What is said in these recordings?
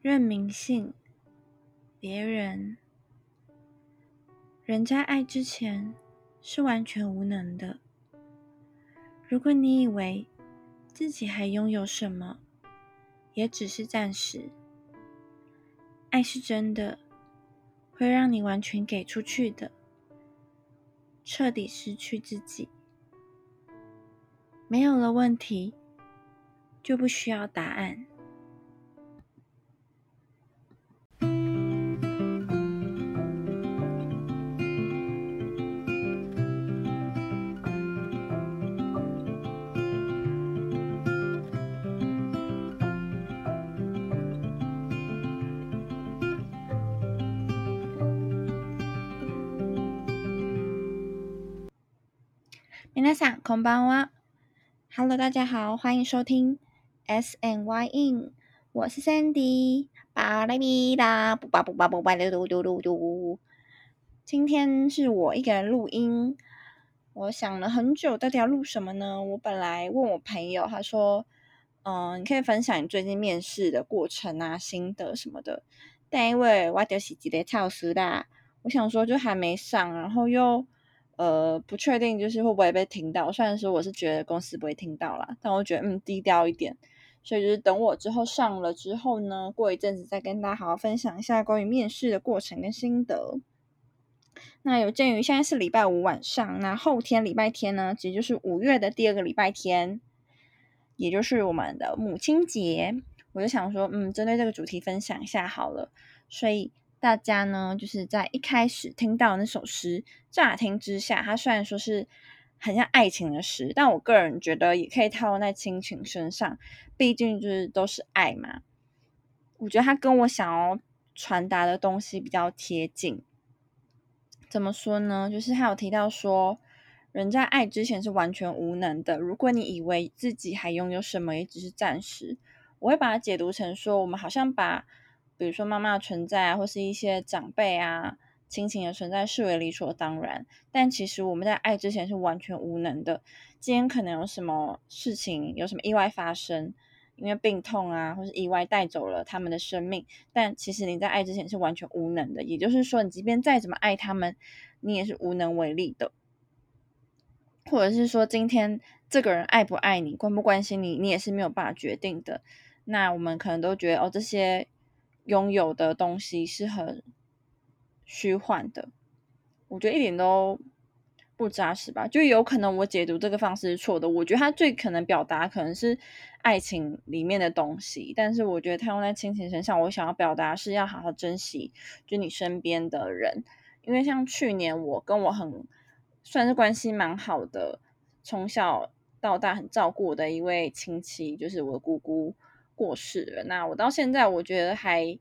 认明信别人，人在爱之前是完全无能的。如果你以为自己还拥有什么，也只是暂时。爱是真的，会让你完全给出去的，彻底失去自己。没有了问题，就不需要答案。皆さん、こんばんは。Hello，大家好，欢迎收听 S N Y In，我是 Sandy。巴拉咪啦，布巴布巴布巴噜噜噜噜噜。今天是我一个人录音，我想了很久，到底要录什么呢？我本来问我朋友，他说：“嗯，你可以分享你最近面试的过程啊、心得什么的。”但因为我就是几个超时啦，我想说就还没上，然后又。 呃，不确定就是会不会被听到。虽然说我是觉得公司不会听到啦，但我觉得嗯低调一点。所以就是等我之后上了之后呢，过一阵子再跟大家好好分享一下关于面试的过程跟心得。那有鉴于现在是礼拜五晚上，那后天礼拜天呢，其实就是五月的第二个礼拜天，也就是我们的母亲节，我就想说，嗯，针对这个主题分享一下好了。所以。大家呢，就是在一开始听到那首诗，乍听之下，它虽然说是很像爱情的诗，但我个人觉得也可以套用在亲情身上，毕竟就是都是爱嘛。我觉得它跟我想要传达的东西比较贴近。怎么说呢？就是他有提到说，人在爱之前是完全无能的。如果你以为自己还拥有什么，也只是暂时。我会把它解读成说，我们好像把。比如说妈妈的存在啊，或是一些长辈啊、亲情的存在视为理所当然，但其实我们在爱之前是完全无能的。今天可能有什么事情，有什么意外发生，因为病痛啊，或是意外带走了他们的生命，但其实你在爱之前是完全无能的。也就是说，你即便再怎么爱他们，你也是无能为力的。或者是说，今天这个人爱不爱你，关不关心你，你也是没有办法决定的。那我们可能都觉得，哦，这些。拥有的东西是很虚幻的，我觉得一点都不扎实吧。就有可能我解读这个方式是错的。我觉得他最可能表达可能是爱情里面的东西，但是我觉得他用在亲情身上，我想要表达是要好好珍惜就你身边的人。因为像去年我跟我很算是关系蛮好的，从小到大很照顾我的一位亲戚，就是我的姑姑。过世了，那我到现在我觉得还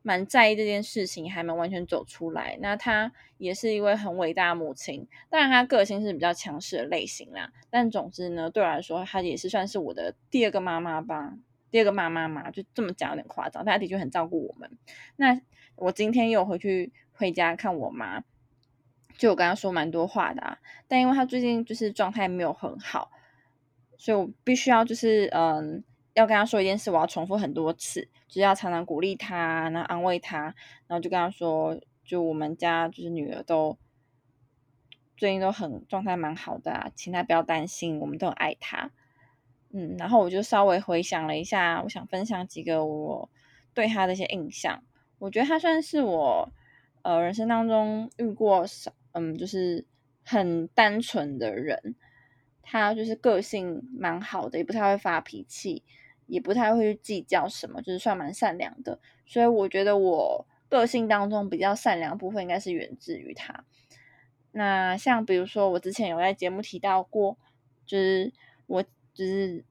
蛮在意这件事情，还没完全走出来。那她也是一位很伟大的母亲，当然她个性是比较强势的类型啦。但总之呢，对我来说，她也是算是我的第二个妈妈吧，第二个妈妈嘛，就这么讲有点夸张。但她的确很照顾我们。那我今天又回去回家看我妈，就我跟她说蛮多话的，啊，但因为她最近就是状态没有很好，所以我必须要就是嗯。要跟他说一件事，我要重复很多次，就是要常常鼓励他，然后安慰他，然后就跟他说，就我们家就是女儿都最近都很状态蛮好的啊，请他不要担心，我们都很爱他。嗯，然后我就稍微回想了一下，我想分享几个我对他的一些印象。我觉得他算是我呃人生当中遇过少，嗯，就是很单纯的人。他就是个性蛮好的，也不太会发脾气，也不太会去计较什么，就是算蛮善良的。所以我觉得我个性当中比较善良的部分应该是源自于他。那像比如说我之前有在节目提到过，就是我就是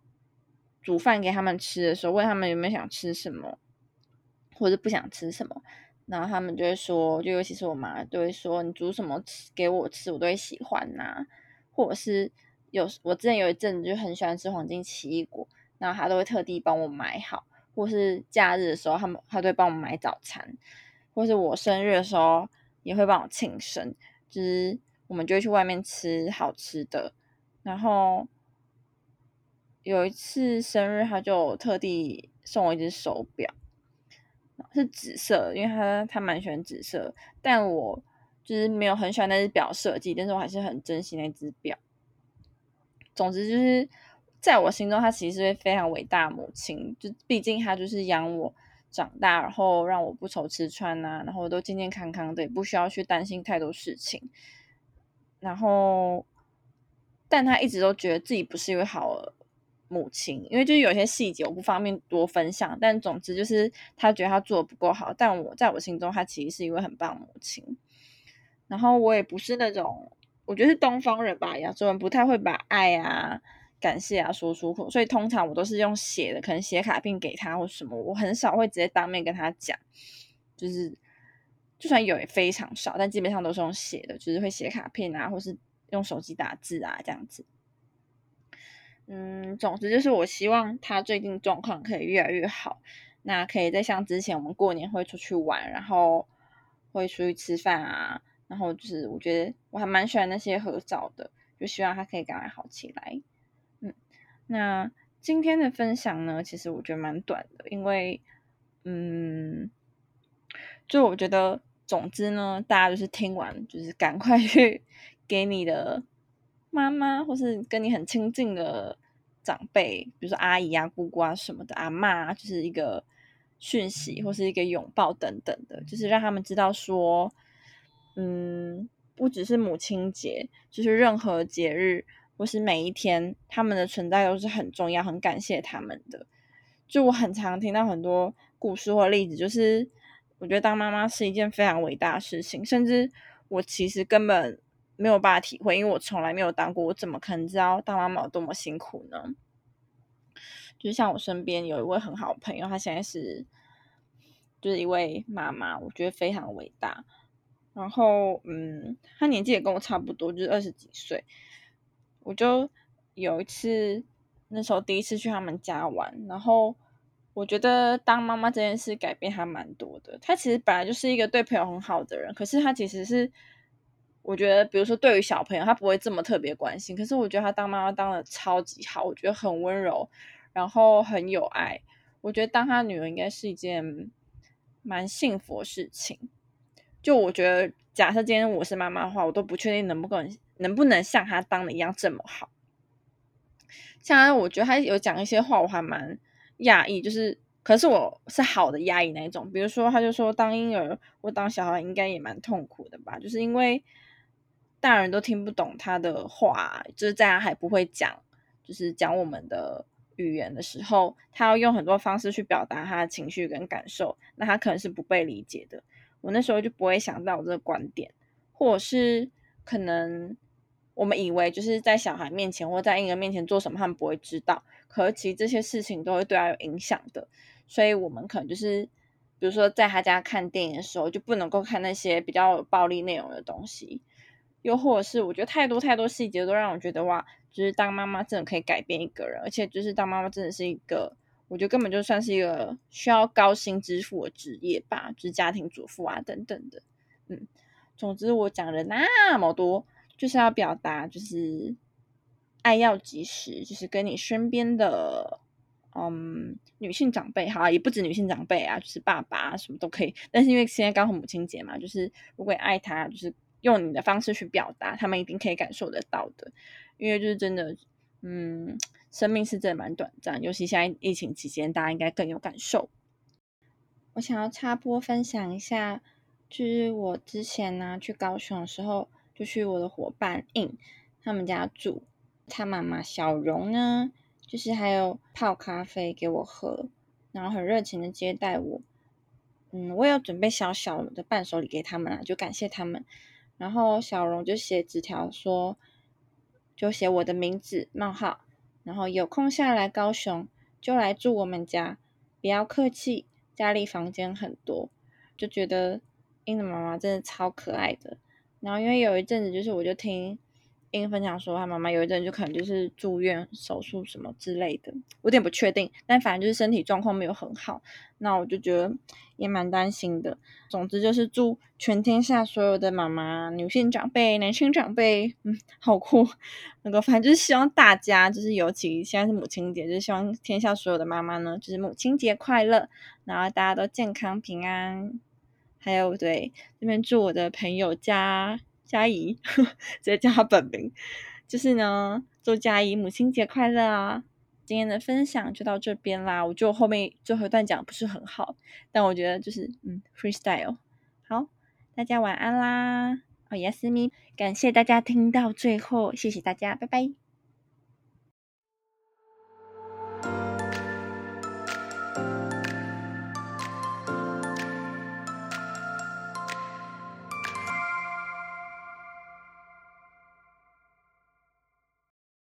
煮饭给他们吃的时候，问他们有没有想吃什么，或者不想吃什么，然后他们就会说，就尤其是我妈都会说，你煮什么吃给我吃，我都会喜欢呐，或者是。有我之前有一阵子就很喜欢吃黄金奇异果，然后他都会特地帮我买好，或是假日的时候，他们他都会帮我买早餐，或是我生日的时候也会帮我庆生，就是我们就会去外面吃好吃的。然后有一次生日，他就特地送我一只手表，是紫色，因为他他蛮喜欢紫色，但我就是没有很喜欢那只表设计，但是我还是很珍惜那只表。总之就是在我心中，她其实是位非常伟大母亲，就毕竟她就是养我长大，然后让我不愁吃穿呐，然后都健健康康的，也不需要去担心太多事情。然后，但她一直都觉得自己不是一位好。母亲，因为就是有些细节我不方便多分享，但总之就是她觉得她做的不够好，但我在我心中她其实是一位很棒母亲。然后我也不是那种，我觉得是东方人吧，亚洲人不太会把爱啊、感谢啊说出口，所以通常我都是用写的，可能写卡片给他或什么，我很少会直接当面跟他讲，就是就算有也非常少，但基本上都是用写的，就是会写卡片啊，或是用手机打字啊这样子。嗯，总之就是我希望他最近状况可以越来越好，那可以再像之前我们过年会出去玩，然后会出去吃饭啊，然后就是我觉得我还蛮喜欢那些合照的，就希望他可以赶快好起来。嗯，那今天的分享呢，其实我觉得蛮短的，因为嗯，就我觉得总之呢，大家就是听完就是赶快去 给你的。妈妈，或是跟你很亲近的长辈，比如说阿姨啊、姑姑啊什么的，阿妈，就是一个讯息或是一个拥抱等等的，就是让他们知道说，嗯，不只是母亲节，就是任何节日或是每一天，他们的存在都是很重要，很感谢他们的。就我很常听到很多故事或例子，就是我觉得当妈妈是一件非常伟大的事情，甚至我其实根本。没有办法体会，因为我从来没有当过，我怎么可能知道当妈妈有多么辛苦呢？就像我身边有一位很好的朋友，她现在是就是一位妈妈，我觉得非常伟大。然后，嗯，她年纪也跟我差不多，就是二十几岁。我就有一次，那时候第一次去他们家玩，然后我觉得当妈妈这件事改变还蛮多的。她其实本来就是一个对朋友很好的人，可是她其实是。我觉得，比如说对于小朋友，他不会这么特别关心。可是我觉得他当妈妈当的超级好，我觉得很温柔，然后很有爱。我觉得当他女儿应该是一件蛮幸福的事情。就我觉得，假设今天我是妈妈的话，我都不确定能不能能不能像他当的一样这么好。像我觉得他有讲一些话，我还蛮讶异，就是可是我是好的讶异那一种。比如说，他就说当婴儿或当小孩应该也蛮痛苦的吧，就是因为。大人都听不懂他的话，就是在他还不会讲，就是讲我们的语言的时候，他要用很多方式去表达他的情绪跟感受，那他可能是不被理解的。我那时候就不会想到这个观点，或者是可能我们以为就是在小孩面前或在婴儿面前做什么，他们不会知道，可是其实这些事情都会对他有影响的。所以我们可能就是，比如说在他家看电影的时候，就不能够看那些比较暴力内容的东西。又或者是我觉得太多太多细节都让我觉得哇，就是当妈妈真的可以改变一个人，而且就是当妈妈真的是一个，我觉得根本就算是一个需要高薪支付的职业吧，就是家庭主妇啊等等的。嗯，总之我讲了那么多，就是要表达就是爱要及时，就是跟你身边的嗯女性长辈哈，也不止女性长辈啊，就是爸爸什么都可以。但是因为现在刚好母亲节嘛，就是如果爱他，就是。用你的方式去表达，他们一定可以感受得到的。因为就是真的，嗯，生命是真的蛮短暂，尤其现在疫情期间，大家应该更有感受。我想要插播分享一下，就是我之前呢去高雄的时候，就去我的伙伴 In 他们家住，他妈妈小荣呢，就是还有泡咖啡给我喝，然后很热情的接待我。嗯，我有准备小小的伴手礼给他们啊，就感谢他们。然后小荣就写纸条说，就写我的名字冒号，然后有空下来高雄就来住我们家，不要客气，家里房间很多，就觉得英的妈妈真的超可爱的。然后因为有一阵子就是我就听英分享说，他妈妈有一阵就可能就是住院手术什么之类的，有点不确定，但反正就是身体状况没有很好，那我就觉得也蛮担心的。总之就是祝全天下所有的妈妈、女性长辈、男性长辈，嗯，好酷，那个反正就是希望大家，就是尤其现在是母亲节，就是希望天下所有的妈妈呢，就是母亲节快乐，然后大家都健康平安。还有对这边祝我的朋友家佳怡，直接叫他本名，就是呢，祝佳怡母亲节快乐啊！今天的分享就到这边啦。我就后面最后一段讲不是很好，但我觉得就是嗯，freestyle。好，大家晚安啦！哦耶斯咪感谢大家听到最后，谢谢大家，拜拜。